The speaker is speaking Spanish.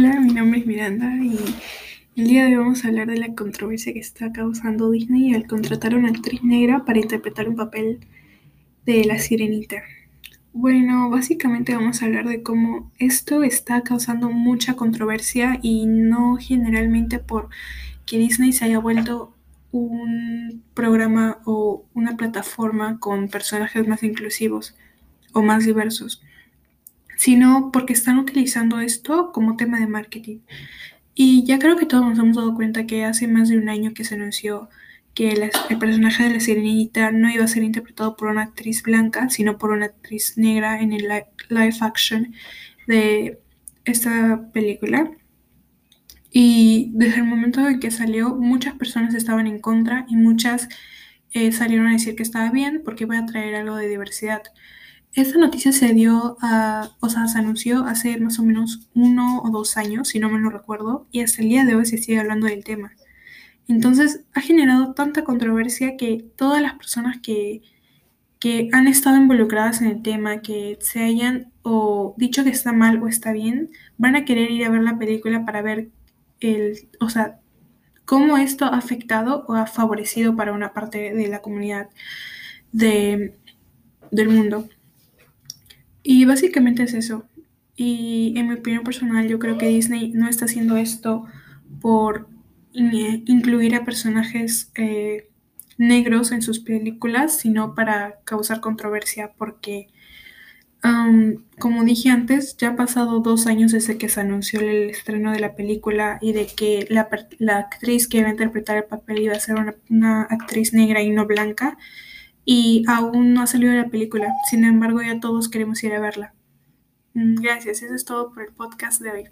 nombre es Miranda y el día de hoy vamos a hablar de la controversia que está causando Disney al contratar a una actriz negra para interpretar un papel de la sirenita. Bueno, básicamente vamos a hablar de cómo esto está causando mucha controversia y no generalmente por que Disney se haya vuelto un programa o una plataforma con personajes más inclusivos o más diversos, sino porque están utilizando esto como tema de marketing. Y ya creo que todos nos hemos dado cuenta que hace más de un año que se anunció que el personaje de la sirenita no iba a ser interpretado por una actriz blanca, sino por una actriz negra en el live action de esta película. Y desde el momento en que salió, muchas personas estaban en contra y muchas eh, salieron a decir que estaba bien porque iba a traer algo de diversidad. Esta noticia se dio a, o sea, se anunció hace más o menos uno o dos años, si no me lo recuerdo, y hasta el día de hoy se sigue hablando del tema. Entonces ha generado tanta controversia que todas las personas que, que han estado involucradas en el tema, que se hayan o dicho que está mal o está bien, van a querer ir a ver la película para ver el, o sea, cómo esto ha afectado o ha favorecido para una parte de la comunidad de, del mundo. Y básicamente es eso. Y en mi opinión personal, yo creo que Disney no está haciendo esto por incluir a personajes eh, negros en sus películas, sino para causar controversia, porque, como dije antes, ya ha pasado dos años desde que se anunció el estreno de la película y de que la, actriz que iba a interpretar el papel iba a ser una actriz negra y no blanca y aún no ha salido la película. Sin embargo, ya todos queremos ir a verla. Mm, gracias, eso es todo por el podcast de hoy.